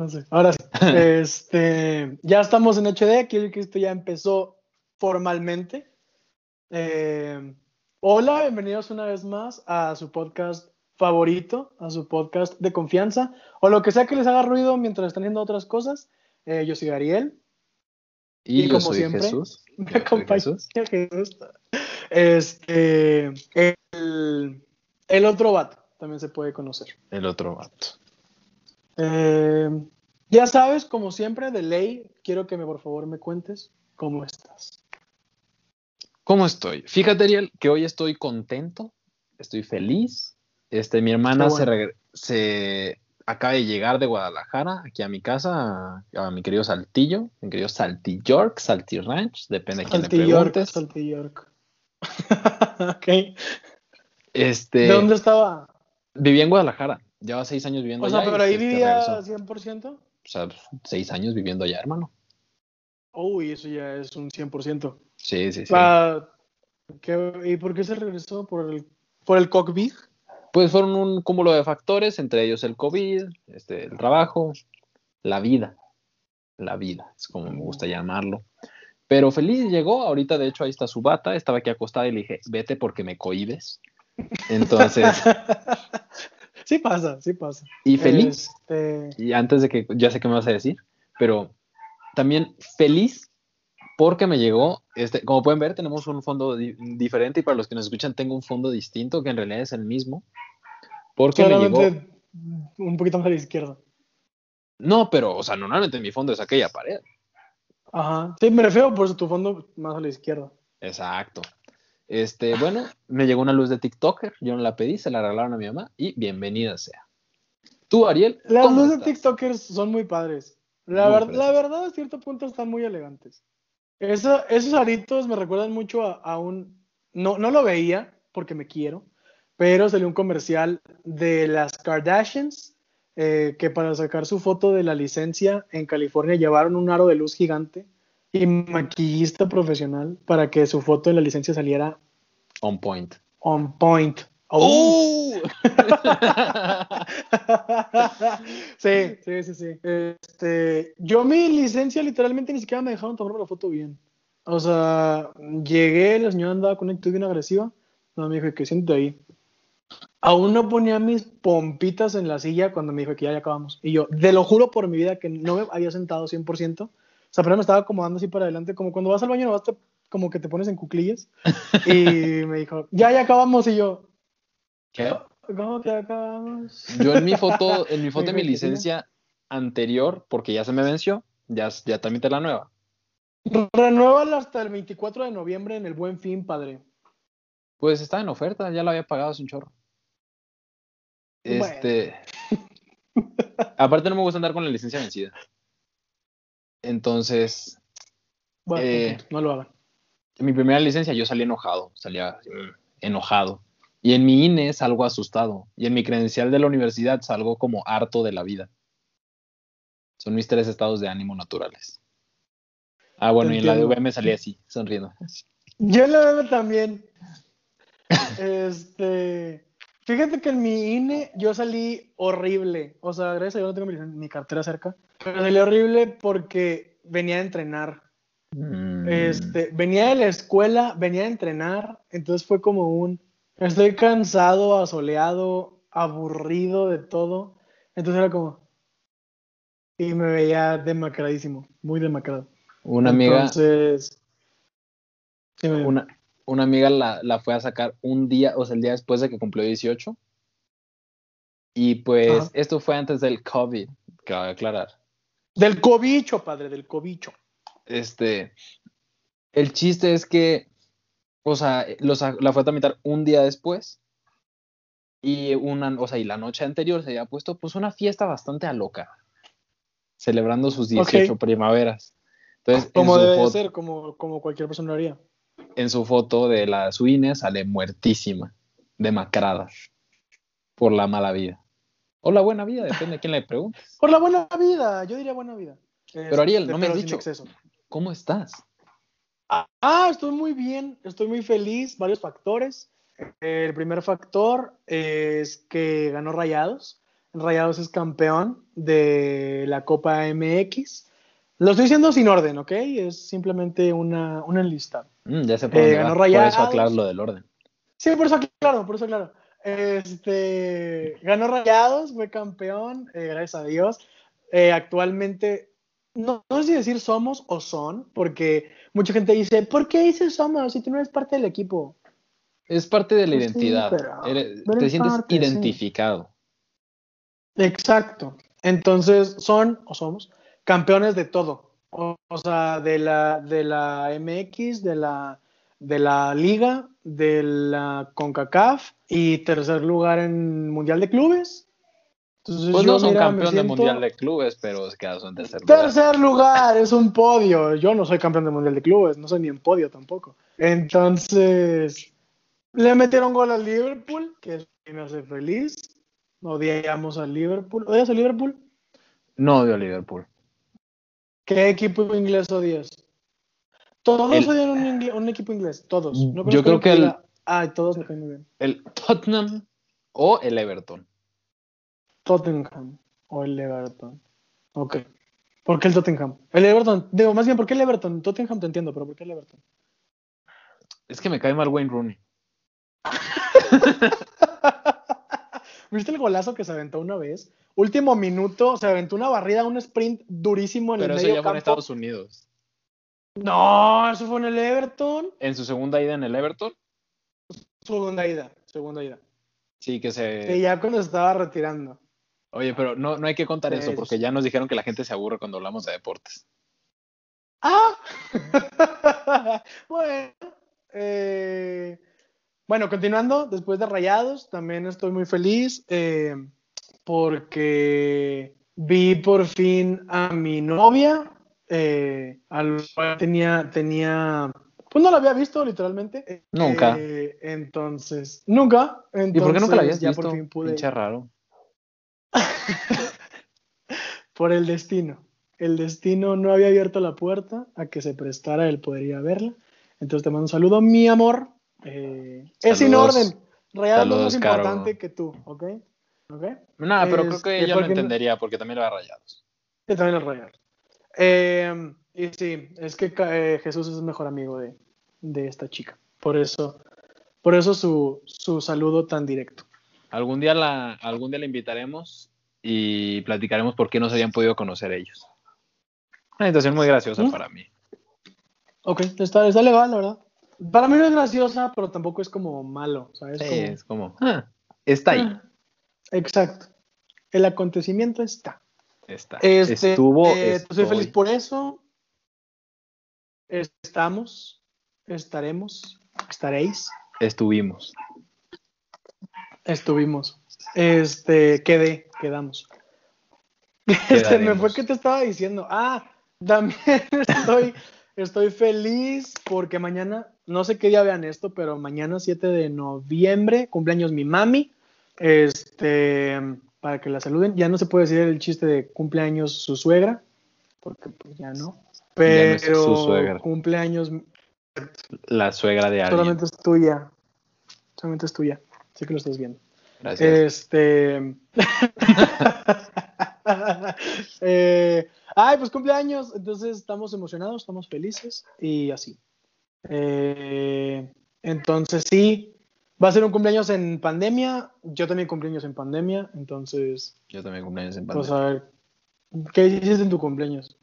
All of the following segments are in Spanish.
No sé, ahora sí. este, ya estamos en HD, quiero que esto ya empezó formalmente. Eh, hola, bienvenidos una vez más a su podcast favorito, a su podcast de confianza, o lo que sea que les haga ruido mientras están haciendo otras cosas. Eh, yo soy Ariel. Y, yo como soy siempre, Jesús. Me acompaña Jesús. Jesús. Este, el, el otro vato también se puede conocer. El otro vato. Eh, ya sabes, como siempre, de ley, quiero que me, por favor me cuentes cómo estás. ¿Cómo estoy? Fíjate, Ariel, que hoy estoy contento, estoy feliz. Este, mi hermana se, acaba de llegar de Guadalajara aquí a mi casa, a, mi querido Saltillo, mi querido Salti York, Salti Ranch, depende de quién le preguntes. Salti York. ok. Este, ¿De dónde estaba? Vivía en Guadalajara. Lleva seis años viviendo allá. O sea, pero ahí vivía 100%. O sea, seis años viviendo allá, hermano. Uy, eso ya es un 100%. Sí, sí, sí. ¿Y por qué se regresó? ¿Por el, por el COVID? Pues fueron un cúmulo de factores, entre ellos el COVID, este, el trabajo, la vida. La vida, es como me gusta llamarlo. Pero feliz llegó, ahorita de hecho ahí está su bata, estaba aquí acostada y le dije, vete porque me cohibes. Entonces, Sí pasa, sí pasa. Y feliz. Este, y antes de que, ya sé qué me vas a decir, pero también feliz porque me llegó, este, como pueden ver, tenemos un fondo diferente y para los que nos escuchan tengo un fondo distinto que en realidad es el mismo. Porque me llegó... un poquito más a la izquierda. No, pero, o sea, normalmente mi fondo es aquella pared. Ajá, sí, me refiero por tu fondo más a la izquierda. Exacto. Este, bueno, me llegó una luz de TikToker, yo no la pedí, se la regalaron a mi mamá y bienvenida sea. Tú, Ariel. Las luces de TikTokers son muy padres. La, la, verdad, a cierto punto están muy elegantes. esos aritos me recuerdan mucho a, un. No, no lo veía porque me quiero, pero salió un comercial de las Kardashians eh, que para sacar su foto de la licencia en California llevaron un aro de luz gigante y maquillista profesional para que su foto de la licencia saliera on point. On point. Oh. sí, sí, sí, sí. Este, yo mi licencia literalmente ni siquiera me dejaron tomar la foto bien. O sea, llegué, la señora andaba con una actitud bien agresiva. No, me dijo que siento ahí. Aún no ponía mis pompitas en la silla cuando me dijo que ya, ya acabamos. Y yo, te lo juro por mi vida que no me había sentado 100%. O sea, pero me estaba acomodando así para adelante, como cuando vas al baño, no vas como que te pones en cuclillas. Y me dijo, ya, ya acabamos. Y yo, ¿qué? ¿Cómo que acabamos? Yo en mi foto, en mi foto de mi licencia anterior, porque ya se me venció, ya, ya te la nueva. Renuévala hasta el 24 de noviembre en el Buen Fin, padre. Pues está en oferta, ya la había pagado sin chorro. Este. Aparte, no me gusta andar con la licencia vencida. Entonces, bueno, eh, no lo hagan. En mi primera licencia yo salí enojado, salía enojado. Y en mi INE salgo asustado. Y en mi credencial de la universidad salgo como harto de la vida. Son mis tres estados de ánimo naturales. Ah, bueno, y en la de me salí así, sonriendo. Yo en la también. este. Fíjate que en mi INE yo salí horrible. O sea, gracias a Dios no tengo mi, cartera cerca. Pero salí horrible porque venía a entrenar. Mm. Este, venía de la escuela, venía a entrenar. Entonces fue como un. Estoy cansado, asoleado, aburrido de todo. Entonces era como. Y me veía demacradísimo, muy demacrado. Una amiga. Entonces. una, una amiga la, fue a sacar un día, o sea, el día después de que cumplió 18. Y pues esto fue antes del COVID, que va a aclarar. Del cobicho, padre, del cobicho. Este, el chiste es que, o sea, la fue a tramitar un día después. Y una, o sea, y la noche anterior se había puesto pues una fiesta bastante a loca, celebrando sus 18 primaveras. Entonces, como debe ser, como, como cualquier persona lo haría en su foto de la suine sale muertísima, demacrada, por la mala vida. O la buena vida, depende de quién le pregunte. Por la buena vida, yo diría buena vida. Pero Ariel, no me has dicho, ¿cómo estás? Ah, estoy muy bien, estoy muy feliz, varios factores. El primer factor es que ganó Rayados. Rayados es campeón de la Copa MX. Lo estoy diciendo sin orden, ¿ok? Es simplemente una, una enlistado. Mm, ya se puede. Eh, ganó Rayados. Por eso aclaro lo del orden. Sí, por eso aclaro, por eso aclaro. Este, ganó Rayados, fue campeón, eh, gracias a Dios. Eh, actualmente, no, no sé si decir somos o son, porque mucha gente dice, ¿por qué dices somos si tú no eres parte del equipo? Es parte de la Pues identidad. Eres- te es sientes parte, sí. identificado. Exacto. Entonces, son o somos campeones de todo. O, o sea, de la, de la MX, de la, de la Liga, de la CONCACAF y tercer lugar en Mundial de Clubes. Entonces, Pues yo, no son mira, campeón de mundial de clubes, pero se quedaron en tercer lugar. Tercer lugar, es un podio. Yo no soy campeón de mundial de clubes, no soy ni en podio tampoco. Entonces, le metieron gol al Liverpool, es que me hace feliz. Odiamos al Liverpool. ¿Odias al Liverpool? No odio a Liverpool. ¿Qué equipo inglés odias? Todos El- odian un, equipo inglés, todos. No Yo creo que el- Ay, todos me caen muy bien. El Tottenham o el Everton. Tottenham o el Everton. Ok. ¿Por qué el Tottenham? El Everton, digo, más bien, ¿por qué el Everton? Tottenham te entiendo, pero ¿por qué el Everton? Es que me cae mal Wayne Rooney. ¿Viste el golazo que se aventó una vez? Último minuto, se aventó una barrida, un sprint durísimo en Pero el eso medio ya fue en. Estados Unidos. No, eso fue en el Everton. En su segunda ida en el Everton, Segunda ida, segunda ida. sí que se. Que ya cuando se estaba retirando. Oye, pero no, no hay que contar Sí, eso porque sí. ya nos dijeron que la gente se aburre cuando hablamos de deportes. ¡Ah! bueno, eh, bueno, continuando, después de Rayados, también estoy muy feliz eh, porque vi por fin a mi novia, eh, cual tenía, tenía, pues no la había visto literalmente. eh, Nunca. eh, entonces, nunca. ¿Y por qué nunca la habías ya visto? por fin pude. Pinche raro. por el destino. El destino no había abierto la puerta a que se prestara el poder ir a verla. Entonces te mando un saludo, mi amor. Eh, es sin orden. Rayado es Saludos, más importante que tú, ¿ok? ¿Ok? Nada, pero creo que Este, ella lo porque entendería porque también lo ha rayados. Yo también los Rayados. Eh, y sí, es que eh, Jesús es el mejor amigo de, de esta chica. Por eso, por eso su, su saludo tan directo. Algún día la, algún día la invitaremos y platicaremos por qué no se habían podido conocer ellos. Una situación muy graciosa ¿Mm? para mí. Ok, está, está legal, la verdad. Para mí no es graciosa, pero tampoco es como malo, ¿sabes? Sí, Como- es como, ah, está ahí. Ah, Exacto. El acontecimiento está. Está. Este, Estuvo. eh, pues soy estoy. feliz por eso. Estamos, estaremos, estaréis, Estuvimos. estuvimos. Este, quedé, quedamos. Este, me fue que te estaba diciendo. Ah, también estoy, estoy feliz porque mañana, no sé qué día vean esto, pero mañana 7 de noviembre, cumpleaños mi mami. Este, para que la saluden. Ya no se puede decir el chiste de cumpleaños su suegra, porque pues ya no. Ya no es Pero su suegra. cumpleaños La suegra de alguien. solamente es tuya. Solamente es tuya. Sé que lo estás viendo. Gracias. Este. Eh, Ay, pues cumpleaños. Entonces estamos emocionados, estamos felices y así. Eh, Entonces sí, va a ser un cumpleaños en pandemia. Yo también cumpleaños en pandemia. Entonces, Yo también cumpleaños en pues pandemia. a ver, ¿qué hiciste en tu cumpleaños?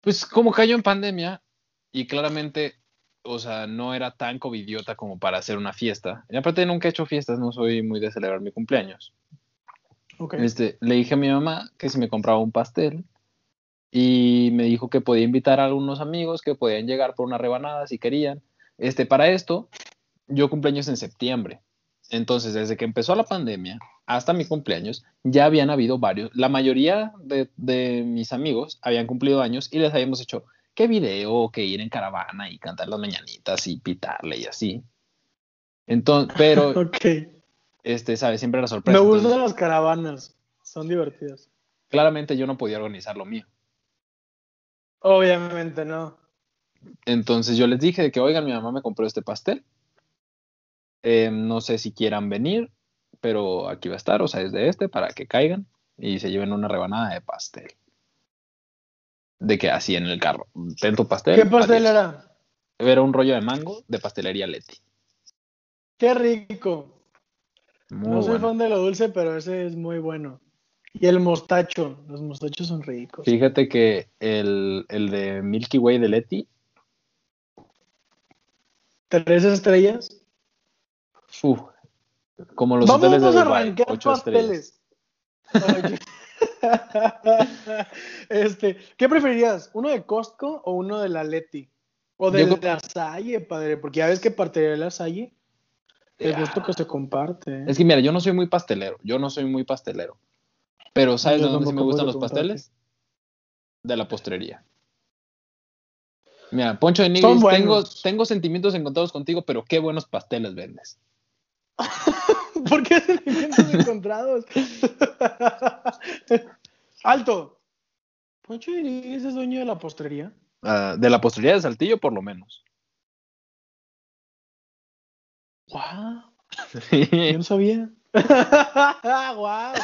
Pues como cayó en pandemia y claramente, o sea, no era tan covidiota como para hacer una fiesta. Y aparte nunca he hecho fiestas, no soy muy de celebrar mi cumpleaños. Ok. Este, le dije a mi mamá que si me compraba un pastel y me dijo que podía invitar a algunos amigos que podían llegar por una rebanada si querían. Este, para esto, yo cumpleaños en septiembre. Entonces, desde que empezó la pandemia hasta mi cumpleaños, ya habían habido varios. La mayoría de, de mis amigos habían cumplido años y les habíamos hecho que video, que ir en caravana y cantar las mañanitas y pitarle y así. Entonces, pero, Ok. este, ¿sabes? Siempre era sorpresa. Me Entonces, gustan las caravanas. Son divertidas. claramente yo no podía organizar lo mío. Obviamente no. Entonces yo les dije de que, oigan, mi mamá me compró este pastel. Eh, no sé si quieran venir, pero aquí va a estar, o sea, es de este para que caigan y se lleven una rebanada de pastel. De que así en el carro. Ten tu pastel. ¿Qué pastel era? Era un rollo de mango de pastelería Leti. Qué rico. no soy fan de lo dulce, pero ese es muy bueno. Y el mostacho, los mostachos son ricos. Fíjate que el, el de Milky Way de Leti. ¿Tres estrellas? Uf, como los hoteles de Dubai, ocho pasteles. estrellas. este, ¿qué preferirías? ¿Uno de Costco o uno de la Leti? O de la Salle, padre, porque ya ves que parte de la Salle, el gusto que se comparte. Es que mira, yo no soy muy pastelero, yo no soy muy pastelero. Pero ¿sabes de dónde sí me gustan los pasteles? De la postrería. Mira, Poncho de Nigris, tengo, tengo sentimientos encontrados contigo, pero qué buenos pasteles vendes. ¿Por qué sentimientos encontrados? ¡Alto! ¿Poncho de Nigris es dueño de la postrería? Ah, de la postrería de Saltillo, por lo menos. ¡Wow! Yo no sabía. ¡Guau!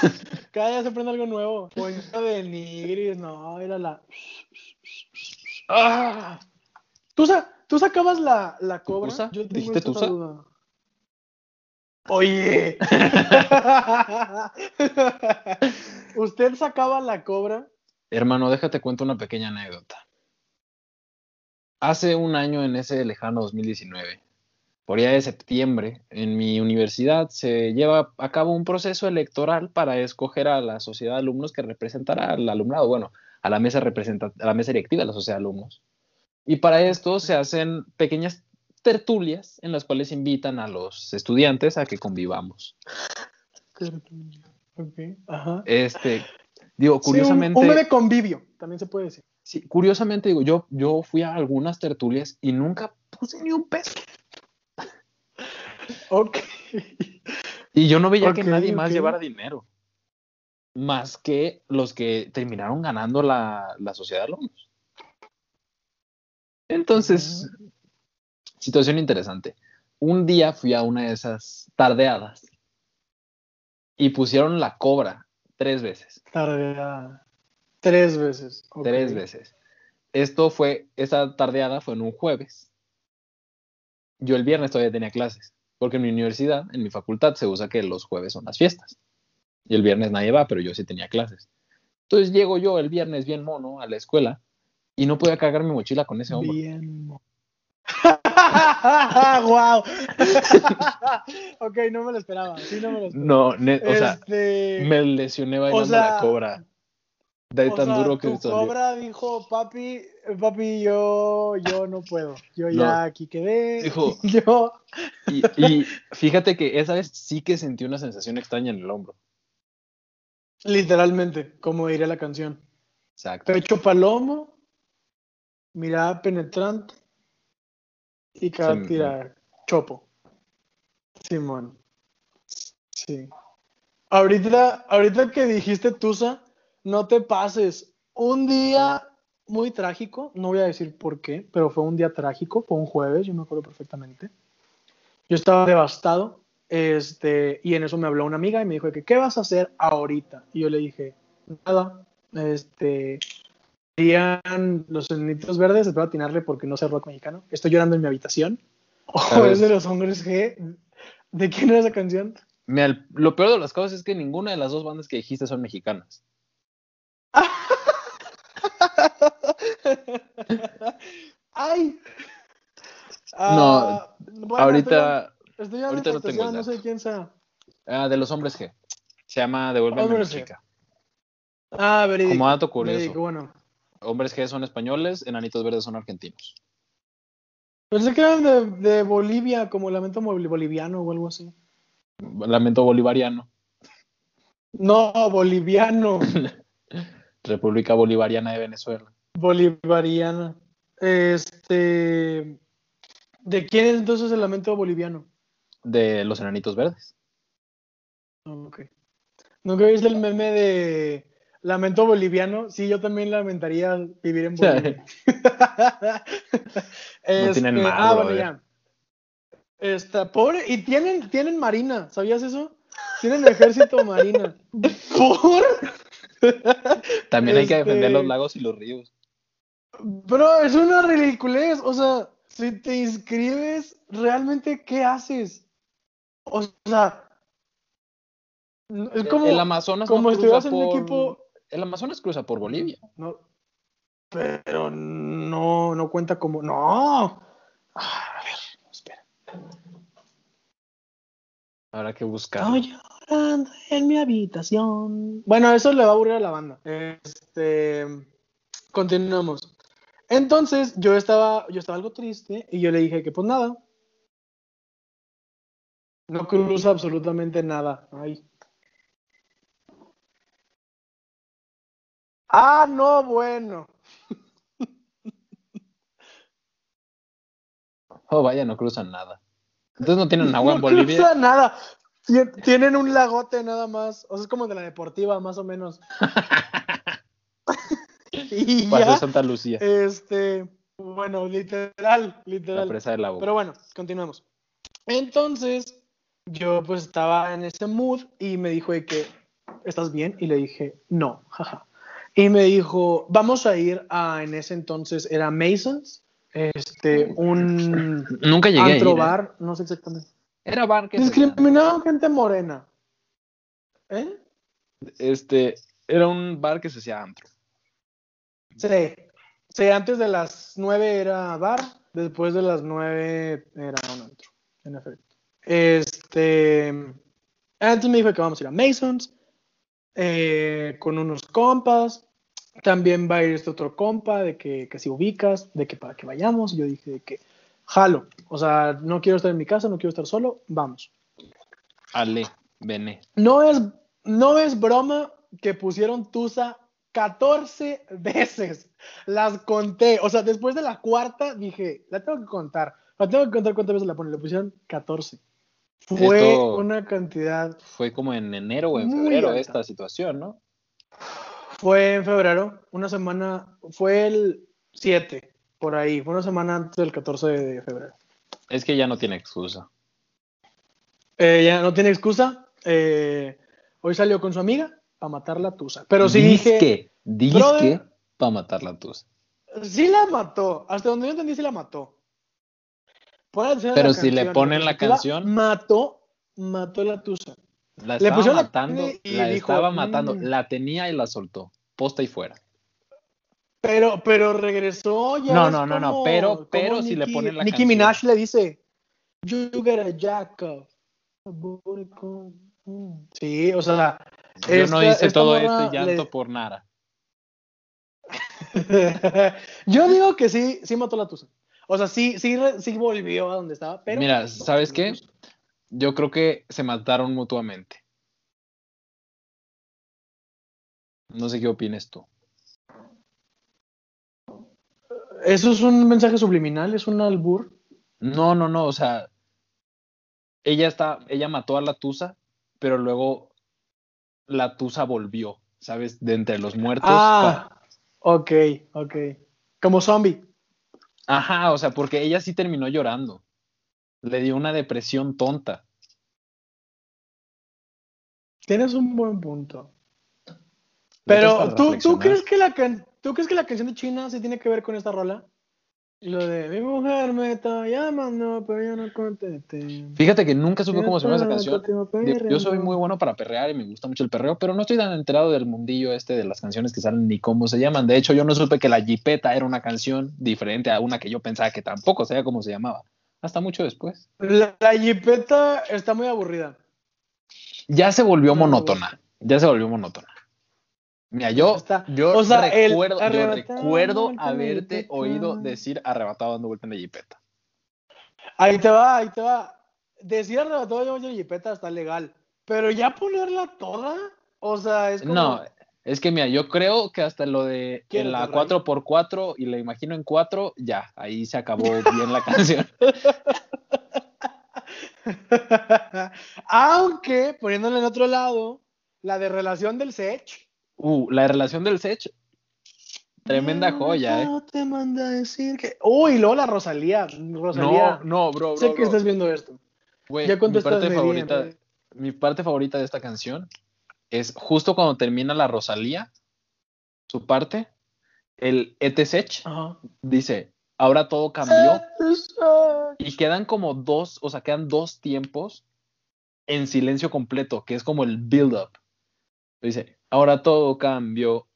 Cada día se aprende algo nuevo. Poncho de Nigris, no, era la. ¡Ah! ¿Tú, ¿Tú, sacabas la, la cobra? ¿Tusa? Yo ¿Dijiste Tusa? Duda. Oye. ¿Usted sacaba la cobra? Hermano, déjate cuento una pequeña anécdota. Hace un año en ese lejano 2019, por día de septiembre, en mi universidad se lleva a cabo un proceso electoral para escoger a la sociedad de alumnos que representará al alumnado, bueno, a la mesa, a la mesa directiva de la sociedad de alumnos. Y para esto se hacen pequeñas tertulias en las cuales invitan a los estudiantes a que convivamos. Okay. Ajá. Este, digo, curiosamente. un, un de convivio, también se puede decir. Sí, curiosamente, digo, yo, yo fui a algunas tertulias y nunca puse ni un peso. Ok. Y yo no veía que nadie más llevara dinero. Más que los que terminaron ganando la, sociedad de alumnos. Entonces, situación interesante. Un día fui a una de esas tardeadas y pusieron la cobra tres veces. Tardeada. Tres veces. Tres veces. Esto fue, esa tardeada fue en un jueves. Yo el viernes todavía tenía clases. Porque en mi universidad, en mi facultad, se usa que los jueves son las fiestas. Y el viernes nadie va, pero yo sí tenía clases. Entonces llego yo el viernes bien mono a la escuela y no podía cargar mi mochila con ese hombro. Bien mono. ¡Wow! ok, no me lo esperaba. Sí, no me lo esperaba. No, o sea, este, me lesioné bailando la cobra de tan duro que tu cobra dijo, papi, papi, yo, yo no puedo. Yo ya aquí quedé. Dijo, yo. Y, fíjate que esa vez sí que sentí una sensación extraña en el hombro. Literalmente, como diría la canción. Exacto. Pecho palomo, mirada penetrante y cara tira chopo. Simón. Sí. Ahorita, ahorita que dijiste Tusa, no te pases. Un día muy trágico, no voy a decir por qué, pero fue un día trágico, fue un jueves, yo me acuerdo perfectamente. Yo estaba devastado, este, y en eso me habló una amiga y me dijo que, ¿qué vas a hacer ahorita? Y yo le dije, nada, este, serían los enanitos verdes, espero atinarle porque no sé rock mexicano, estoy llorando en mi habitación. O es de los hombres G. ¿De quién era esa canción? lo peor de las cosas es que ninguna de las dos bandas que dijiste son mexicanas. ¡Ay! no, ah, ahorita. Estoy, ahorita no tengo no sé quién sea. Ah, de los hombres G. Se llama Devuélveme mi chica. Ah, verídico. Como dato curioso. Verídico, bueno. Hombres G son españoles, enanitos verdes son argentinos. Pensé que eran de, de Bolivia, como Lamento Boliviano o algo así. Lamento Bolivariano. No, boliviano. República Bolivariana de Venezuela. Bolivariana. Este. ¿De quién es entonces el lamento boliviano? De los enanitos verdes. Ok. ¿Nunca viste el meme de lamento boliviano? Sí, yo también lamentaría vivir en Bolivia. no tienen este, ah, bueno, ya. Está pobre. Y tienen, tienen marina, ¿sabías eso? Tienen ejército marina. ¿Por? También hay que defender los Este- lagos y los ríos. Bro, es una ridiculez. O sea, si te inscribes, ¿realmente qué haces? O sea, es como, el Amazonas como no estuvieras cruza en un equipo. El Amazonas cruza por Bolivia. No, pero no, no cuenta como. No. Ah, A ver, espera. Habrá que buscar. Estoy llorando en mi habitación. Bueno, eso le va a aburrir a la banda. Este, continuamos. Entonces, yo estaba, yo estaba algo triste y yo le dije que pues nada. No cruza absolutamente nada. Ay. Ah, no, bueno. Oh, vaya, no cruzan nada. Entonces no tienen agua en no Bolivia. cruza nada. Tien- Tienen un lagote nada más. O sea, es como de la deportiva, más o menos. y Paso de ya. Santa Lucía. Este, bueno, literal, La literal. presa de la boca. Pero bueno, continuemos. Entonces, yo pues estaba en ese mood y me dijo de que, ¿estás bien? Y le dije, no, jaja. Y me dijo, vamos a ir a, en ese entonces, era Masons, este, un Nunca llegué a ir, antro ¿eh? bar, no sé exactamente. Era bar que se Discriminaban gente morena. ¿Eh? Este, era un bar que se hacía antro. Sí. Sí, antes de las 9 era bar, después de las 9 era un antro, en efecto. Este. Antes me dijo que vamos a ir a Masons eh, con unos compas. También va a ir este otro compa de que, que si ubicas, de que para que vayamos. Yo dije de que jalo. O sea, no quiero estar en mi casa, no quiero estar solo, vamos. Ale, Bene. No es, no es broma que pusieron Tusa 14 veces. Las conté. O sea, después de la cuarta dije, la tengo que contar. La tengo que contar cuántas veces la ponen. Le pusieron 14. Fue Esto- una cantidad. Fue como en enero o en febrero alta. esta situación, ¿no? Fue en febrero, una semana. Fue el 7, por ahí. Fue una semana antes del 14 de febrero. Es que ya no tiene excusa. Eh, ya no tiene excusa. Eh, hoy salió con su amiga a matar la Tusa. Pero sí dije. Disque, disque Brother. para matar la tusa. Sí la mató. Hasta donde yo entendí, sí la mató. Pero la si le ponen la canción- Mató, mató la tusa. La Le estaba la matando, la dijo, estaba matando, "Mm". la tenía y la soltó. Posta y fuera. Pero, pero regresó ya. No, no, no, no, pero- pero si le ponen la Nicki canción. Minaj le dice, You off. a booty con-" Mm. Sí, o sea. Yo no hice todo este llanto le- por nada. Yo digo que sí, sí mató la tusa. O sea, sí, sí, sí volvió a donde estaba, pero. Mira, ¿sabes qué? Yo creo que se mataron mutuamente. No sé qué opines tú. Eso es un mensaje subliminal, es un albur. No, no, no, o sea, ella está, ella mató a la Tusa, pero luego la Tusa volvió, ¿sabes? De entre los muertos. Ah, ok, ok. Como zombie. Ajá, o sea, porque ella sí terminó llorando. Le dio una depresión tonta. Tienes un buen punto. Pero, ¿tú, ¿tú, crees que la can- ¿tú crees que la canción de China sí tiene que ver con esta rola? Lo de mi mujer me está llamando, pero yo no contesté. Fíjate que nunca supe cómo se llama esa canción. Yo soy muy bueno para perrear y me gusta mucho el perreo, pero no estoy tan enterado del mundillo este de las canciones que salen ni cómo se llaman. De hecho, yo no supe que la Jipeta era una canción diferente a una que yo pensaba que tampoco sabía cómo se llamaba. Hasta mucho después. La, la jipeta está muy aburrida. Ya se volvió monótona. Ya se volvió monótona. Mira, yo, yo o sea, el recuerdo, yo recuerdo en haberte jipeta. oído decir arrebatado dando vuelta en la Jipeta. Ahí te va, ahí te va. Decir arrebatado yo la jipeta está legal. Pero ya ponerla toda, o sea, es como. No, es que mira, yo creo que hasta lo de ¿Quieres en la el rayo? 4x4 y la imagino en 4, ya, ahí se acabó bien la canción. Aunque, poniéndole en otro lado, la de relación del Sech. Uh, la relación del Sech, tremenda joya, ¿eh? No te manda a decir que. Uy, luego la Rosalía. Rosalía. No, no, bro, bro. sé que bro. estás viendo esto. Güey, Ya mi parte favorita, bien, mi parte favorita de esta canción es justo cuando termina la Rosalía, su parte, el ETSECH dice, ahora todo cambió. Y quedan como dos, o sea, quedan dos tiempos en silencio completo, que es como el build-up. Dice, ahora todo cambió.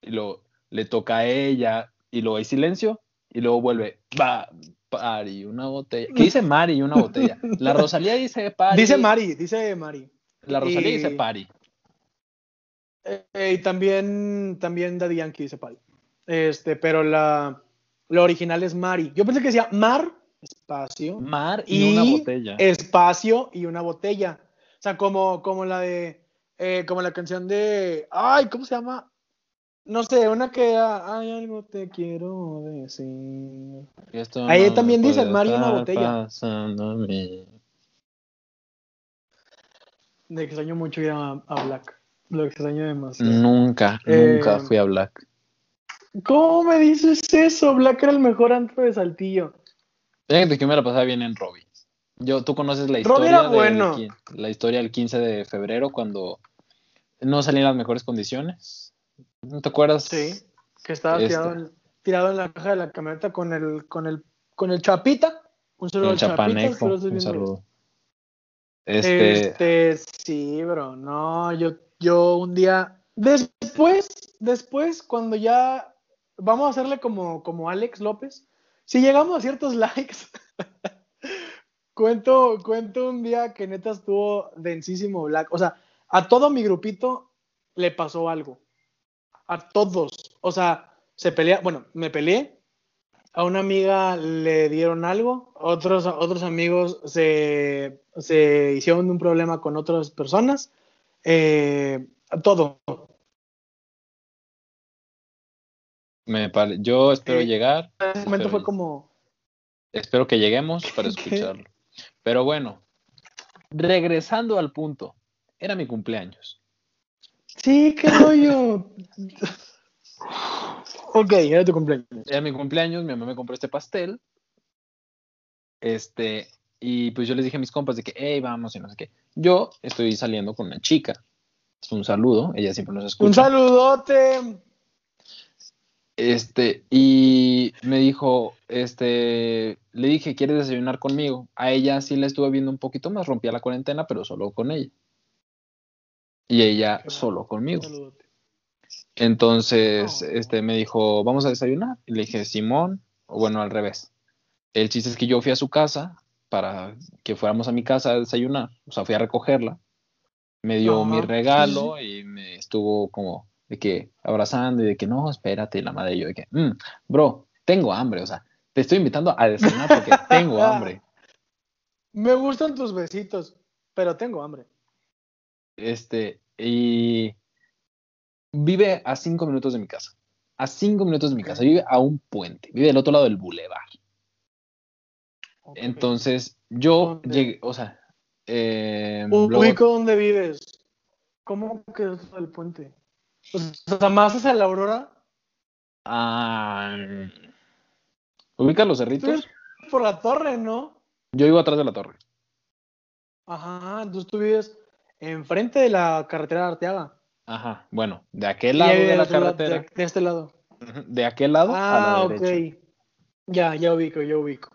Y luego le toca a ella, y luego hay silencio, y luego vuelve, va, Pari, una botella. ¿Qué dice Mari, una botella? La Rosalía dice Pari. Dice Mari, dice Mari. La Rosalía dice Pari. Eh, y también, también Daddy Yankee dice Pari. Este, pero la, la original es Mari. Yo pensé que decía Mar, espacio. Mar y, una botella. Espacio y una botella. O sea, como, como la de, eh, como la canción de, ay, ¿cómo se llama? No sé, una que hay algo te quiero decir. Ahí también dice Mario una botella. De extraño mucho ir a, Black. Lo extraño demasiado. Nunca, nunca eh, fui a Black. ¿Cómo me dices eso? Black era el mejor antro de Saltillo. Fíjate que me la pasaba bien en Robbie. Yo, tú conoces la historia. bueno. la historia del 15 de febrero cuando no salían las mejores condiciones ¿No te acuerdas? Sí, que estaba este. tirado, en, la caja de la camioneta con el, con el, con el chapita. Un saludo al chapanejo. un saludo. Este... este... sí, bro. No, yo, yo un día. Después, después, cuando ya vamos a hacerle como, como Alex López, si llegamos a ciertos likes, cuento, cuento un día que neta estuvo densísimo Black. O sea, a todo mi grupito le pasó algo a todos. O sea, se pelea, bueno, me peleé, a una amiga le dieron algo, otros, otros amigos se, se hicieron un problema con otras personas, eh, todo. Me Yo espero llegar. En ese momento fue como. Espero que lleguemos para escucharlo. Pero bueno, regresando al punto, era mi cumpleaños. Sí, qué rollo. ok, era tu cumpleaños. Era mi cumpleaños, mi mamá me compró este pastel. Este, y pues yo les dije a mis compas de que, hey, vamos y no sé qué. Yo estoy saliendo con una chica. Es un saludo, ella siempre nos escucha. Un saludote. Este, y me dijo, este, le dije, ¿quieres desayunar conmigo? A ella sí la estuve viendo un poquito más, rompía la cuarentena, pero solo con ella y ella solo conmigo. Entonces, este me dijo, vamos a desayunar. Y le dije, Simón, o bueno, al revés. El chiste es que yo fui a su casa para que fuéramos a mi casa a desayunar. O sea, fui a recogerla. Me dio mi regalo y me estuvo como de que abrazando y de que no, espérate, la madre y yo de que, mm, bro, tengo hambre. O sea, te estoy invitando a desayunar porque tengo hambre. Me gustan tus besitos, pero tengo hambre. Este, y vive a cinco minutos de mi casa. A cinco minutos de mi casa. Vive a un puente. Vive del otro lado del bulevar. Entonces, yo llegué, o sea. Eh, Ubico dónde vives. ¿Cómo que es el puente? O sea, más hacia la aurora. Ah, ¿Ubicas los cerritos? Por la torre, ¿no? Yo vivo atrás de la torre. Ajá, entonces tú vives Enfrente de la carretera de Arteaga. Ajá, bueno, de aquel lado de la carretera. de, este lado. De aquel lado ah, a la ok. Ya, ya ubico, ya ubico.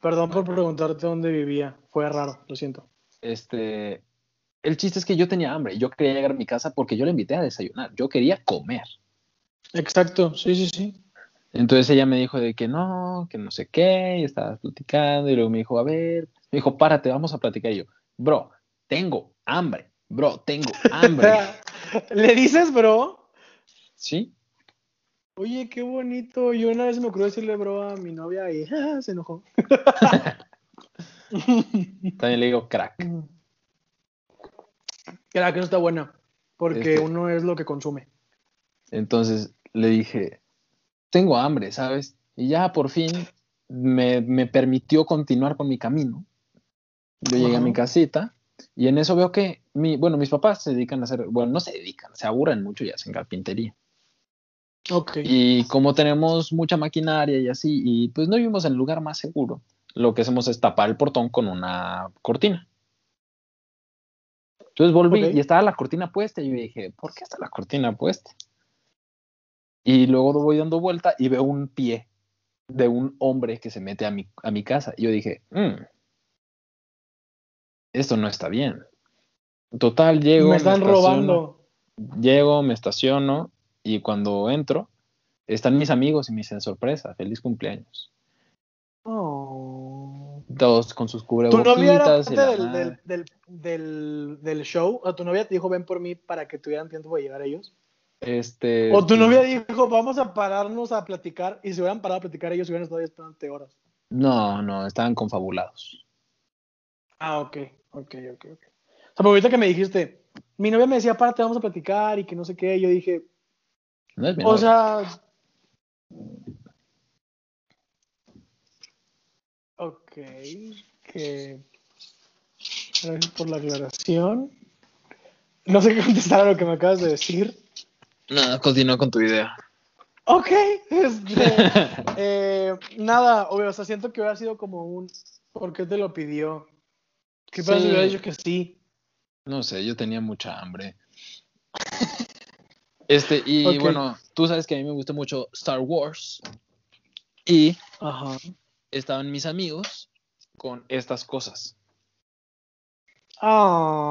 Perdón por preguntarte dónde vivía. Fue raro, lo siento. Este, el chiste es que yo tenía hambre. Yo quería llegar a mi casa porque yo le invité a desayunar. Yo quería comer. Exacto, sí, sí, sí. Entonces ella me dijo de que no, que no sé qué, y estaba platicando, y luego me dijo, a ver, me dijo, párate, vamos a platicar. Y yo, bro, tengo hambre, bro, tengo hambre. ¿Le dices, bro? Sí. Oye, qué bonito. Yo una vez me ocurrió decirle bro a mi novia y se enojó. También le digo crack. Crack, eso está buena. Porque este uno es lo que consume. Entonces le dije, tengo hambre, ¿sabes? Y ya por fin me, me permitió continuar con mi camino. Yo llegué a mi casita y en eso veo que, mi, bueno, mis papás se dedican a hacer, bueno, no se dedican, se aburren mucho y hacen carpintería. Ok. Y como tenemos mucha maquinaria y así, y pues no vivimos en el lugar más seguro, lo que hacemos es tapar el portón con una cortina. Entonces volví y estaba la cortina puesta y yo dije, ¿por qué está la cortina puesta? Y luego voy dando vuelta y veo un pie de un hombre que se mete a mi, a mi casa. Y yo dije, mm, esto no está bien. Total, llego. Me están robando. Llego, me estaciono y cuando entro, están mis amigos y me dicen sorpresa, feliz cumpleaños. Oh. Todos con sus cubrebocas. ¿Tu novia era parte del, del, del, del, show? ¿O tu novia te dijo ven por mí para que tuvieran tiempo de llegar ellos? Este, o tu novia dijo, vamos a pararnos a platicar, y si hubieran parado a platicar, ellos hubieran estado esperando horas. No, no, estaban confabulados. Ah, ok, ok, ok, ok. O sea, ahorita que me dijiste, mi novia me decía, párate, vamos a platicar, y que no sé qué, yo dije, no es o sea, ok, que gracias por la aclaración. No sé qué contestar a lo que me acabas de decir. Nada, continúa con tu idea. Ok, este, eh, nada, obvio, o sea, siento que hubiera sido como un, ¿por qué te lo pidió? ¿Qué pasa si hubiera dicho que sí? No sé, yo tenía mucha hambre. Este, y bueno, tú sabes que a mí me gusta mucho Star Wars. Y estaban mis amigos con estas cosas. Oh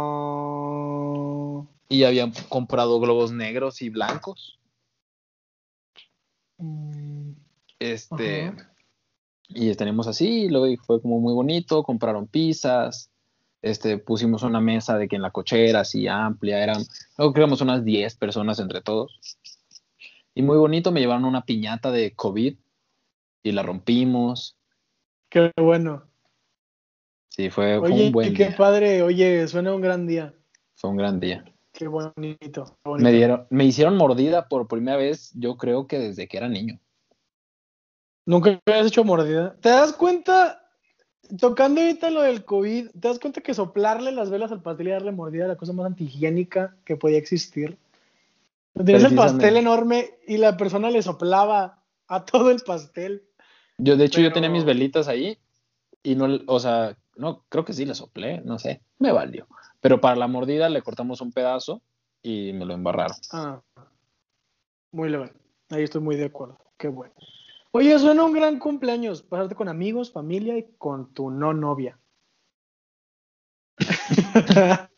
y habían comprado globos negros y blancos. Mm, este, y tenemos así, y luego fue como muy bonito, compraron pizzas, este, pusimos una mesa de que en la cochera así amplia, eran, luego creamos unas 10 personas entre todos. Y muy bonito, me llevaron una piñata de COVID y la rompimos. Qué bueno. Sí, fue, un buen qué padre, oye, suena un gran día. Fue un gran día. Qué bonito, Me, dieron, me hicieron mordida por primera vez, yo creo que desde que era niño. Nunca habías hecho mordida. ¿Te das cuenta, tocando ahorita lo del COVID, te das cuenta que soplarle las velas al pastel y darle mordida era la cosa más antihigiénica que podía existir? Tienes el pastel enorme y la persona le soplaba a todo el pastel. Yo, de hecho, yo tenía mis velitas ahí y no, o sea, no, creo que sí le soplé, no sé, me valió. Pero para la mordida le cortamos un pedazo y me lo embarraron. Ah, muy legal. Ahí estoy muy de acuerdo. Qué bueno. Oye, suena un gran cumpleaños. Pasarte con amigos, familia y con tu no novia.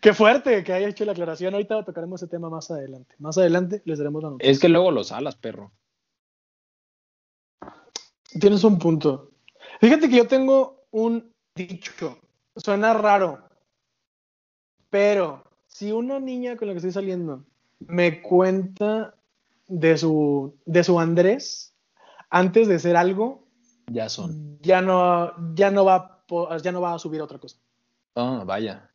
Qué fuerte que haya hecho la aclaración. Ahorita tocaremos ese tema más adelante. Más adelante les daremos la noticia. Es que luego los alas, perro. Tienes un punto. Fíjate que yo tengo un dicho suena raro, pero si una niña con la que estoy saliendo me cuenta de su, de su Andrés antes de ser algo, ya son. Ya no, ya no va, ya no va a subir otra cosa. Ah, vaya.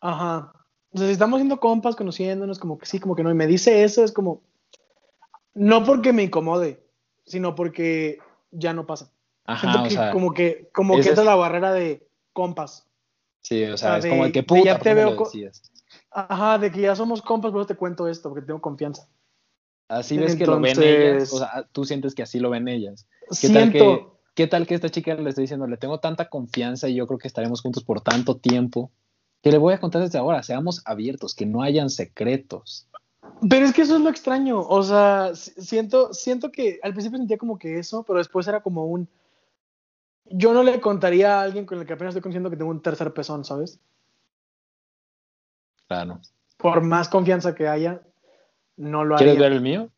Ajá. O sea, si estamos siendo compas, conociéndonos, como que sí, como que no, y me dice eso, es como, no porque me incomode, sino porque ya no pasa. Ajá, o sea, como que, como que es la barrera de, compas. Sí, o sea, es como el que puta, ya te veo Ajá, de que ya somos compas, pero te cuento esto, porque tengo confianza. Así ves que lo ven ellas, o sea, tú sientes que así lo ven ellas. ¿Qué Tal que, ¿Qué tal que esta chica le estoy diciendo, le tengo tanta confianza y yo creo que estaremos juntos por tanto tiempo, que le voy a contar desde ahora, seamos abiertos, que no hayan secretos. Pero es que eso es lo extraño, o sea, siento, siento que al principio sentía como que eso, pero después era como un, yo no le contaría a alguien con el que apenas estoy conociendo que tengo un tercer pezón, ¿sabes? Claro. Por más confianza que haya, no lo haría. ¿Quieres ver el mío?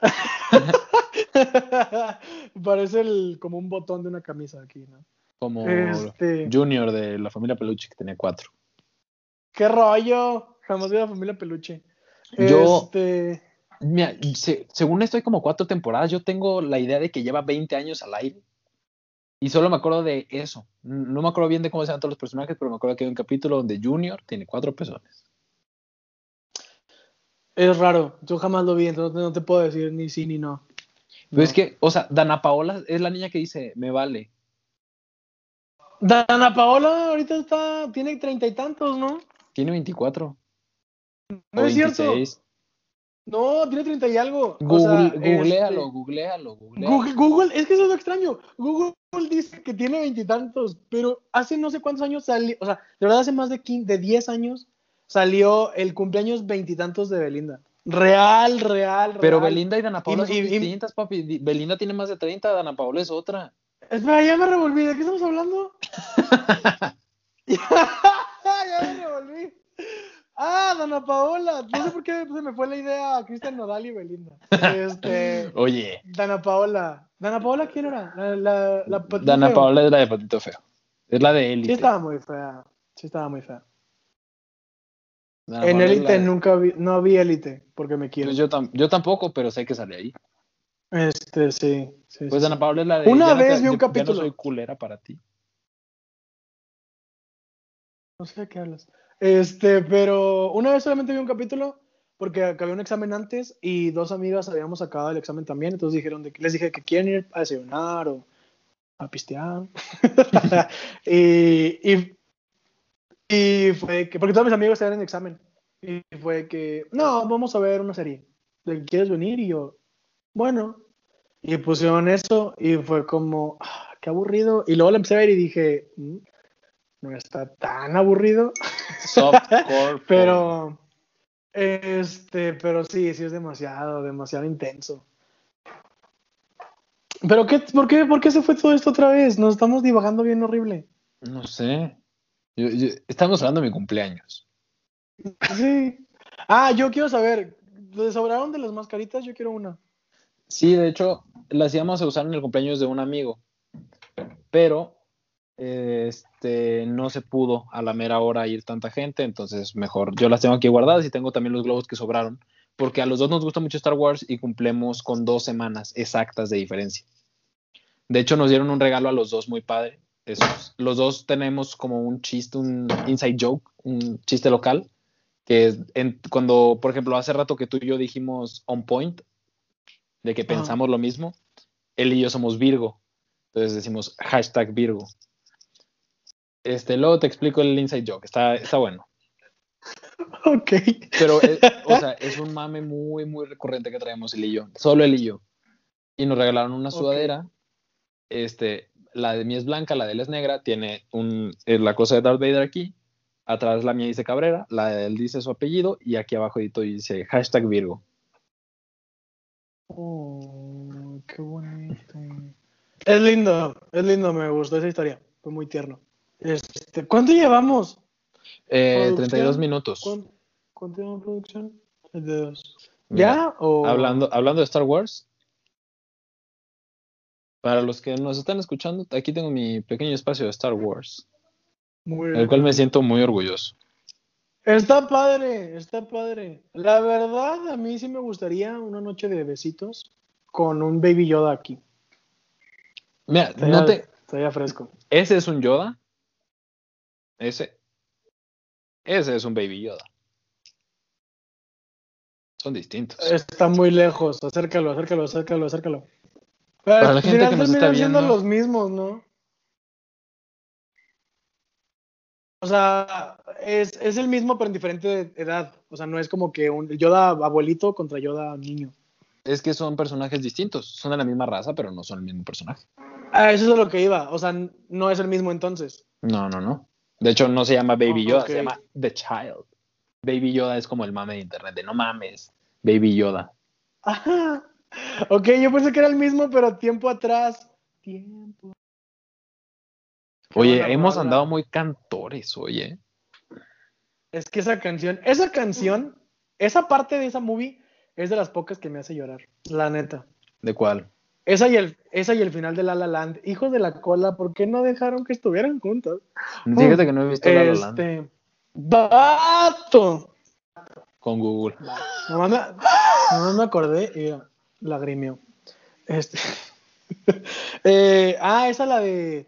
Parece el, como un botón de una camisa aquí, ¿no? Como este... Junior de la familia Peluche, que tenía cuatro. ¡Qué rollo! Jamás vi la familia Peluche. Yo, este... mira, según esto hay como cuatro temporadas. Yo tengo la idea de que lleva 20 años al aire. Y solo me acuerdo de eso. No me acuerdo bien de cómo se llaman todos los personajes, pero me acuerdo que hay un capítulo donde Junior tiene cuatro pezones. Es raro, yo jamás lo vi, entonces no te puedo decir ni sí ni no. Pero es que, o sea, Dana Paola es la niña que dice, me vale. Dana Paola ahorita está, tiene treinta y tantos, ¿no? Tiene veinticuatro. No es cierto. No, tiene 30 y algo. Google, googlealo, este, googlealo, Google, Google, es que eso es lo extraño. Google dice que tiene veintitantos, pero hace no sé cuántos años salió, o sea, de verdad hace más de, 15, de 10 años salió el cumpleaños veintitantos de Belinda. Real, real, Pero Belinda y Dana Paola son distintas, papi. Belinda tiene más de 30, Dana Paola es otra. Espera, ya me revolví. ¿De qué estamos hablando? ya me revolví. Ah, Dana Paola. No sé por qué se me fue la idea a Cristian Nodal y Belinda. Este, Oye. Dana Paola. ¿Dana Paola quién era? La, la, Dana Paola es la de Patito Feo. Es la de Élite. Sí estaba muy fea. Sí estaba muy fea. En Élite nunca vi, no vi Élite porque me quiero. Pues yo, yo tampoco, pero sé que sale ahí. Este, sí. sí pues Dana Paola es la de. Una vez vi un capítulo. no soy culera para ti. No sé de qué hablas. Este, pero una vez solamente vi un capítulo porque acabé un examen antes y dos amigas habíamos acabado el examen también, entonces dijeron de, les dije que quieren ir a desayunar o a pistear. y, y, y, fue que, porque todos mis amigos estaban en examen, y fue que, no, vamos a ver una serie. ¿Quieres venir? Y yo, bueno. Y pusieron eso y fue como, ah, qué aburrido. Y luego la empecé a ver y dije, mm, no está tan aburrido. Softcore. pero, este, pero sí, sí es demasiado, demasiado intenso. ¿Pero qué, por, qué, por qué se fue todo esto otra vez? Nos estamos divagando bien horrible. No sé. Estamos hablando de mi cumpleaños. Sí. Ah, yo quiero saber, ¿les sobraron de las mascaritas? Yo quiero una. Sí, de hecho, las íbamos a usar en el cumpleaños de un amigo. Pero este, no se pudo a la mera hora ir tanta gente, entonces mejor yo las tengo aquí guardadas y tengo también los globos que sobraron, porque a los dos nos gusta mucho Star Wars y cumplemos con dos semanas exactas de diferencia. De hecho, nos dieron un regalo a los dos muy padre. Los dos tenemos como un chiste, un inside joke, un chiste local, que es cuando, por ejemplo, hace rato que tú y yo dijimos on point, de que pensamos lo mismo, él y yo somos Virgo. Entonces decimos hashtag Virgo. Este, luego te explico el inside joke, está, está bueno. Ok. Pero, eh, o sea, es un mame muy, muy recurrente que traemos él y yo, solo él y yo. Y nos regalaron una sudadera, este, la de mí es blanca, la de él es negra, tiene un, eh, la cosa de Darth Vader aquí, atrás la mía dice Cabrera, la de él dice su apellido, y aquí abajo dice hashtag Virgo. Oh, qué bonito. Es lindo, es lindo, me gustó esa historia, fue muy tierno. Este, ¿Cuánto llevamos? Eh, 32 minutos. ¿Cuánto, llevamos producción? ¿Ya? Hablando, hablando de Star Wars. Para los que nos están escuchando, aquí tengo mi pequeño espacio de Star Wars. Muy el cual me siento muy orgulloso. Está padre, está padre. La verdad, a mí sí me gustaría una noche de besitos con un Baby Yoda aquí. Mira, no te... Estaría fresco. Ese es un Yoda ese. Ese es un Baby Yoda. Son distintos. Está muy lejos. Acércalo, acércalo, acércalo, acércalo. Para la gente que nos está viendo. los mismos, ¿no? O sea, es, es, el mismo pero en diferente edad. O sea, no es como que un Yoda abuelito contra Yoda niño. Es que son personajes distintos. Son de la misma raza, pero no son el mismo personaje. Ah, eso es lo que iba. O sea, no es el mismo entonces. No, no, no. De hecho, no se llama Baby Yoda, se llama The Child. Baby Yoda es como el mame de internet, de no mames, Baby Yoda. Ajá. Ok, yo pensé que era el mismo, pero tiempo atrás. Tiempo. Oye, hemos andado muy cantores, oye. Es que esa canción, esa canción, esa parte de esa movie es de las pocas que me hace llorar, la neta. ¿De cuál? Esa y, el, esa y el final de La La Land. Hijos de la cola, ¿por qué no dejaron que estuvieran juntos? Fíjate que no he visto La La Land. Este. ¡Bato! Con Google. No me, me acordé y lagrimio. Este. eh, ah, esa la de.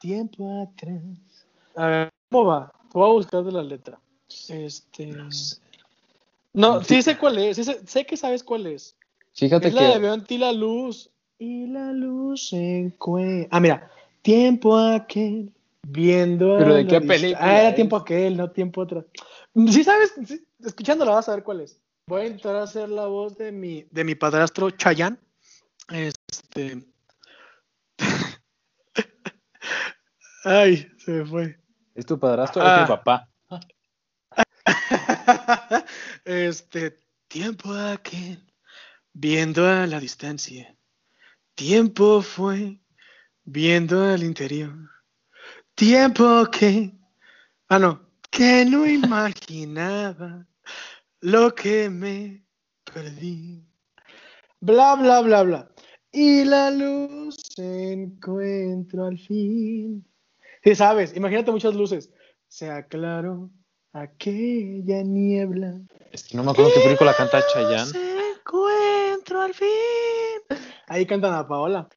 Tiempo atrás. A ver, ¿cómo va? Voy a buscar de la letra. Este. No, sí sé cuál es. sé, sé que sabes cuál es. Fíjate es que. la de Veo en ti la luz. Y la luz se encuentra. Ah, mira. Tiempo aquel. Viendo. ¿Pero de qué película? Ah, era tiempo aquel, no tiempo atrás. Si sabes, escuchándola vas a ver cuál es. Voy a intentar hacer la voz de mi, de mi padrastro Chayanne. Este. Ay, se me fue. ¿Es tu padrastro o es tu Ah. papá? este. Tiempo aquel, viendo a la distancia. Tiempo fue, viendo al interior. Tiempo que. Ah, no. Que no imaginaba lo que me perdí. Bla, bla, bla, bla. Y la luz encuentro al fin. Sí, sabes, imagínate muchas luces. Se aclaró aquella niebla. Es que no me acuerdo qué película canta Chayanne. Se encuentro al fin. Ahí cantan a Paola.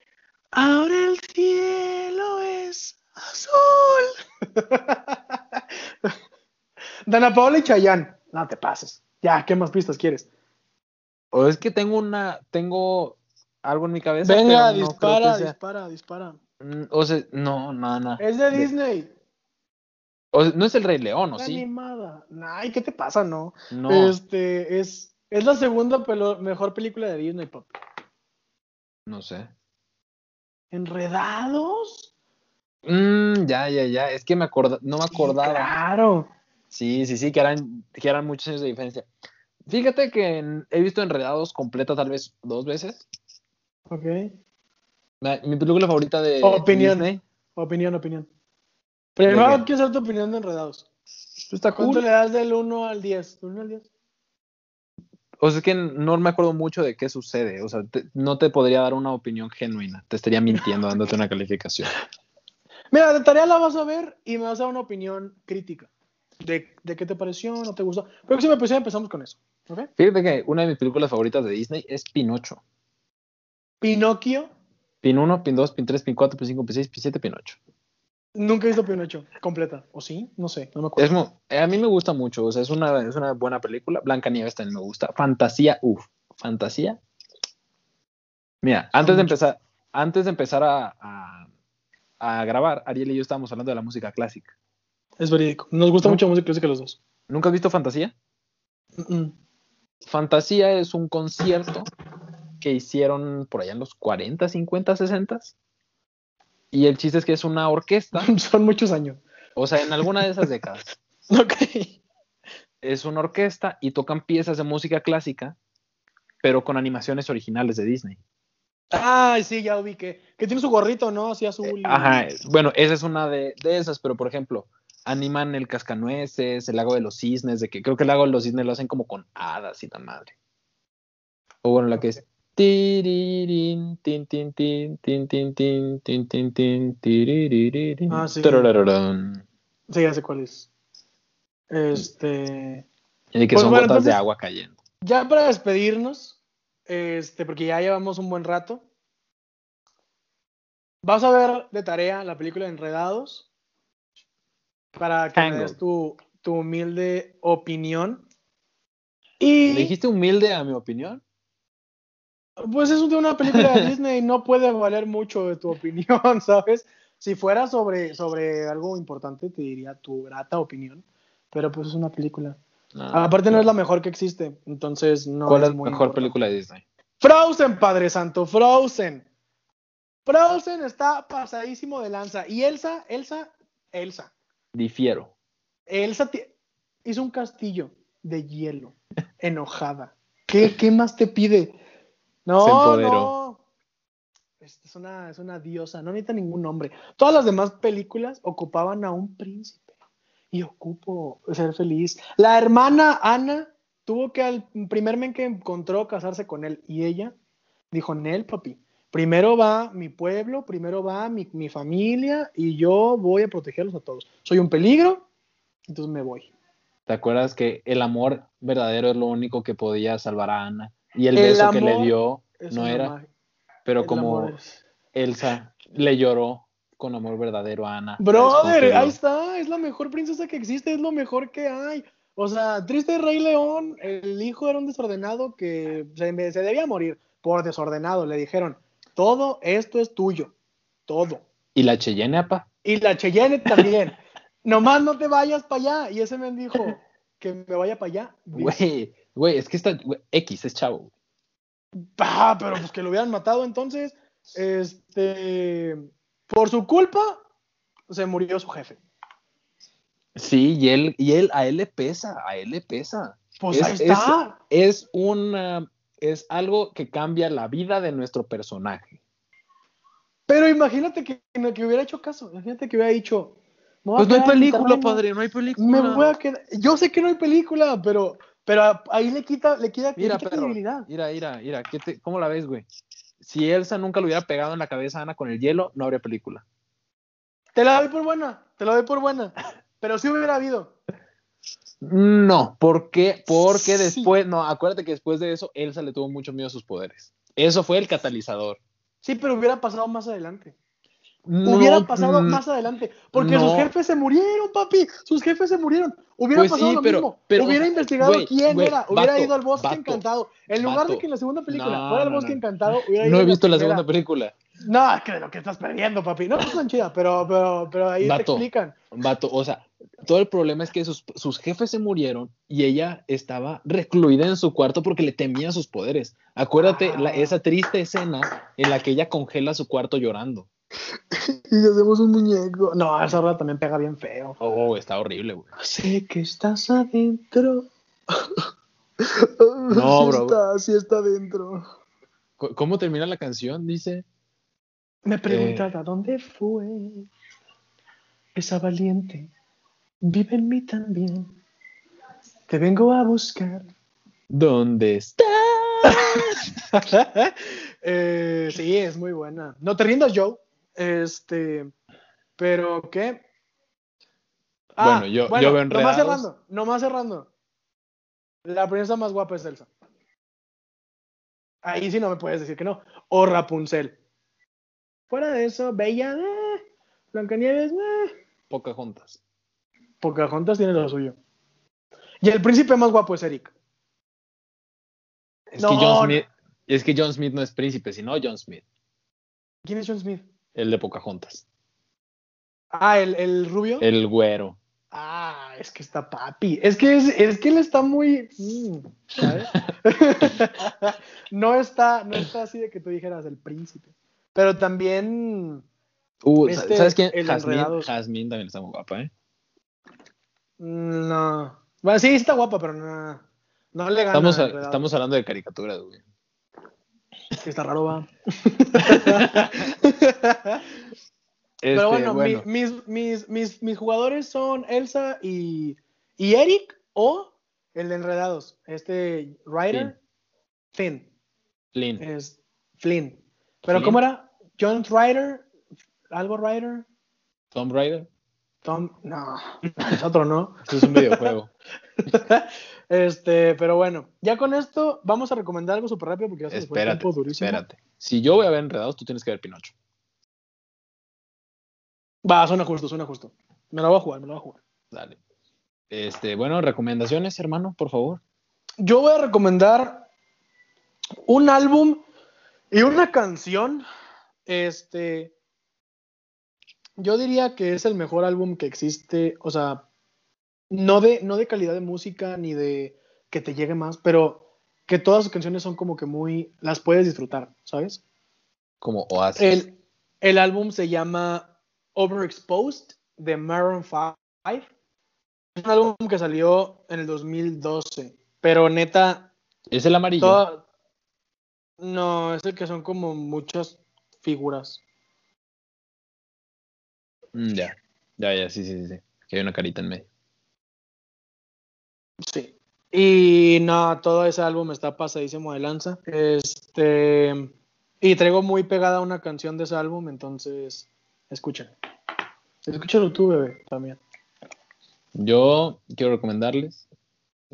Ahora el cielo es azul. Dana Paola y Chayanne. No te pases. Ya, ¿qué más pistas quieres? O es que tengo una, tengo algo en mi cabeza. Venga, pero no dispara, creo que sea. dispara, dispara. Mm, O sea, no, no, no. Es de Disney. O sea, no es el Rey León, ¿o sí? animada. Ay, ¿qué te pasa, no? No. Este, es, es la segunda pelo- mejor película de Disney, pop. No sé. ¿Enredados? Mm, ya, ya, ya. Es que me acorda, no me acordaba. Claro. Sí, sí, sí, que eran, que eran muchos años de diferencia. Fíjate que en- he visto Enredados completa tal vez dos veces. Ok. Ma- Mi película favorita de Opinión. Disney. Opinión, opinión. Primero ¿De qué? quiero saber tu opinión de Enredados. Está ¿Cuánto cool. le das del 1 al 10? ¿Del 1 al 10? O sea, es que no me acuerdo mucho de qué sucede. O sea, te- no te podría dar una opinión genuina. Te estaría mintiendo dándote una calificación. Mira, de tarea la vas a ver y me vas a dar una opinión crítica. De, de qué te pareció, no te gustó. Próximo episodio empezamos con eso. Fíjate que una de mis películas favoritas de Disney es Pinocho. Pinocchio. Pin 1, Pin 2, Pin 3, Pin 4, Pin 5, Pin 6, Pin 7, Pin 8. Nunca he visto Pinocho completa. ¿O sí? No sé, no me acuerdo. Es eh, a mí me gusta mucho, o sea, es una, es una buena película. Blanca Nieves también me gusta. Fantasía, uff, fantasía. Mira, antes de empezar, antes de empezar a, a- a grabar, Ariel y yo estábamos hablando de la música clásica. Es verídico. Nos gusta No. mucho la música clásica los dos. ¿Nunca has visto Fantasía? Mm, mm. Fantasía es un concierto que hicieron por allá en los 40, 50, 60. Y el chiste es que es una orquesta, Son muchos años. o sea, en alguna de esas décadas. Ok. es una orquesta y tocan piezas de música clásica, pero con animaciones originales de Disney. Ay, sí, ya ubiqué. Que tiene su gorrito, ¿no? Así azul. y- Ajá, bueno, esa es una de, de esas, pero por ejemplo, animan el cascanueces, el lago de los cisnes, de que creo que el lago de los cisnes lo hacen como con hadas y la madre. O bueno, la que es Ah, sí. Sí, ya sé cuál es. Este. Y que pues son bueno, gotas entonces, de agua cayendo. Ya para despedirnos, este, porque ya llevamos un buen rato. Vas a ver de tarea la película Enredados para que me des tu, tu humilde opinión. Y ¿Le dijiste humilde a mi opinión? pues es de una película de Disney, no puede valer mucho de tu opinión, ¿sabes? Si fuera sobre, sobre algo importante, te diría tu grata opinión, pero pues es una película. Ah, Aparte no es la mejor que existe, entonces no ¿Cuál es la mejor importante. película de Disney? Frozen, Padre Santo, Frozen. Frozen está pasadísimo de lanza. Y Elsa, Elsa, Elsa. Difiero. Elsa hizo un castillo de hielo, enojada. ¿Qué, qué más te pide? No, no. Es es una, es una diosa, no necesita ningún nombre. Todas las demás películas ocupaban a un príncipe. Y ocupo ser feliz. La hermana Ana tuvo que al primer men que encontró casarse con él. Y ella dijo, Nel, papi, primero va mi pueblo, primero va mi, mi familia y yo voy a protegerlos a todos. Soy un peligro, entonces me voy. ¿Te acuerdas que el amor verdadero es lo único que podía salvar a Ana? Y el, El beso que le dio no era, magia. pero El como es- Elsa le lloró con amor verdadero a Ana. Brother, ahí está, es la mejor princesa que existe, es lo mejor que hay. O sea, triste Rey León, el hijo era un desordenado que se, se debía morir por desordenado. Le dijeron, todo esto es tuyo, todo. Y la Cheyenne, apa. Y la Cheyenne también. Nomás no te vayas para allá. Y ese men dijo, que me vaya para allá. Güey, güey, es que está X, es chavo. Ah, pero pues que lo hubieran matado entonces. Este, por su culpa, se murió su jefe. Sí, y él, y él, a él le pesa, a él le pesa. Pues ahí está. Es, una, es algo que cambia la vida de nuestro personaje. Pero imagínate que, que hubiera hecho caso, imagínate que hubiera dicho. Pues no hay película, padre, no hay película. Me voy a quedar. Yo sé que no hay película, pero, pero ahí le quita, le quita, mira, credibilidad. Mira, mira, mira, ¿cómo la ves, güey? Si Elsa nunca lo hubiera pegado en la cabeza a Ana con el hielo, no habría película. Te la doy por buena, te la doy por buena. Pero sí hubiera habido. No, ¿por qué? Porque después, no, acuérdate que después de eso, Elsa le tuvo mucho miedo a sus poderes. Eso fue el catalizador. Sí, pero hubiera pasado más adelante. hubiera pasado mm, más adelante. Porque sus jefes se murieron, papi. Sus jefes se murieron. Hubiera pues pasado lo mismo. hubiera investigado quién era. Hubiera ido al bosque encantado. En lugar de que en la segunda película fuera el bosque encantado, hubiera ido. No he visto la, segunda película. No, es que de lo que estás perdiendo, papi. No, es tan chida, pero, pero, pero ahí te explican. Vato, o sea, todo el problema es que sus, jefes se murieron y ella estaba recluida en su cuarto porque le temía sus poderes. Acuérdate ah. esa triste escena en la que ella congela su cuarto llorando. y hacemos un muñeco. No, esa hora también pega bien feo. Oh, está horrible, güey. Sé que estás adentro. no, bro. Está, sí está adentro. ¿Cómo termina la canción? Dice. Me preguntaba, eh, ¿dónde fue esa valiente? Vive en mí también. Te vengo a buscar. ¿Dónde estás? Eh, sí, es muy buena. No te rindas, Joe. Este, pero ¿qué? Ah, bueno, yo, yo veo Nomás cerrando, nomás cerrando. La princesa más guapa es Elsa. Ahí sí no me puedes decir que no. O Rapunzel. Fuera de eso, Bella, eh, Blancanieves, eh. Pocahontas. Pocahontas tiene lo suyo. Y el príncipe más guapo es Eric. Es, que John Smith, es que John Smith no es príncipe, sino John Smith. ¿Quién es John Smith? El de Pocahontas. Ah, el, el rubio. El güero. Ah, es que está papi. Es que, es, que él está muy. Mm, ¿sabes? no, está, no está así de que tú dijeras el príncipe. Pero también. Uh, este, ¿Sabes quién? Jasmine, también está muy guapa, ¿eh? No. Bueno, sí, está guapa, pero no. No le gana. Estamos, estamos hablando de caricaturas, güey. Está raro, va. Pero este, bueno, mis, mis, mis, mis, jugadores son Elsa y, y, Eric o el de Enredados. Este Ryder. Flynn. Flynn. Es Flynn. Pero ¿cómo era? John Ryder. ¿Algo Ryder? Tom Ryder. Tom, no, es otro, ¿no? es un videojuego. este, pero bueno, ya con esto vamos a recomendar algo súper rápido porque ya se espérate, tiempo durísimo. Espérate. Si yo voy a ver Enredados, tú tienes que ver Pinocho. Va, suena justo, suena justo. Me lo voy a jugar, me lo voy a jugar. Dale. Este, bueno, recomendaciones, hermano, por favor. Yo voy a recomendar un álbum y una canción. Este. Yo diría que es el mejor álbum que existe. O sea, no de, no de calidad de música ni de que te llegue más, pero que todas sus canciones son como que muy. las puedes disfrutar, ¿sabes? Como Oasis. El, el álbum se llama Overexposed de Maroon 5. Es un álbum que salió en el 2012, pero neta. ¿Es el amarillo? No, es el que son como muchas figuras. Mm, ya, ya, ya, sí, sí, sí. Que hay una carita en medio. Sí. Y no, todo ese álbum está pasadísimo de lanza. Este. Y traigo muy pegada una canción de ese álbum, entonces Escuchen. Escúchalo tú, bebé, también. Yo quiero recomendarles.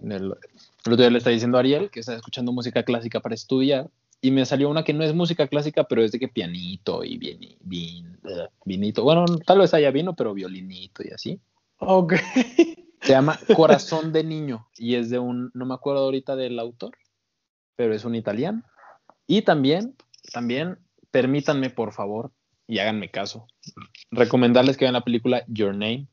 El, otro día le está diciendo a Ariel que está escuchando música clásica para estudiar. Y me salió una que no es música clásica, pero es de que pianito y bien, vinito. Bueno, tal vez haya vino, pero violinito y así. Ok. Se llama Corazón de Niño y es de un, no me acuerdo ahorita del autor, pero es un italiano. Y también, también, permítanme por favor y háganme caso. Recomendarles que vean la película Your Name.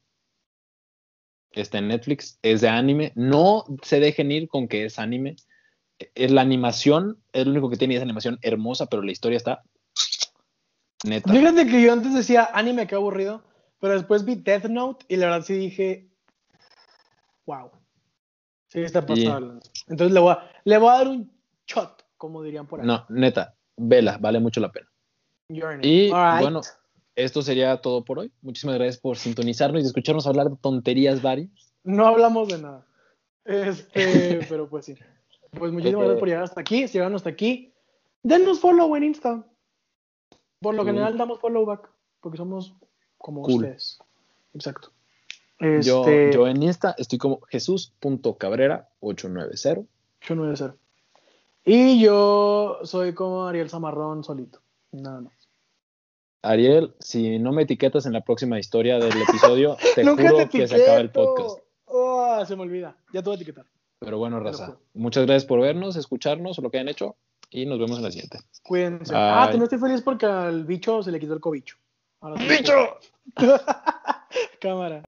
Está en Netflix. Es de anime. No se dejen ir con que es anime. Es la animación, es lo único que tiene esa animación hermosa, pero la historia está neta. Fíjate que yo antes decía anime, qué aburrido, pero después vi Death Note y la verdad sí dije, wow. Sí, está pasando. Entonces le voy, a, le voy a dar un shot, como dirían por ahí. No, neta, vela, vale mucho la pena. Y bueno, esto sería todo por hoy. Muchísimas gracias por sintonizarnos y escucharnos hablar de tonterías varias. No hablamos de nada. Este, pero pues sí. Pues muchísimas gracias por llegar hasta aquí. Si llegaron hasta aquí, denos follow en Insta. Por lo general damos follow back, porque somos como ustedes. Exacto. Yo, este, yo en Insta estoy como jesús.cabrera890. 890. Y yo soy como Ariel Zamarrón solito. Nada más. Ariel, si no me etiquetas en la próxima historia del episodio, te juro que se acaba el podcast. Oh, se me olvida. Ya te voy a etiquetar. Pero bueno, Raza, muchas gracias por vernos, escucharnos lo que hayan hecho y nos vemos en la siguiente. Cuídense. Ah, no estoy feliz porque al bicho se le quitó el cobicho. ¡Bicho! Cámara.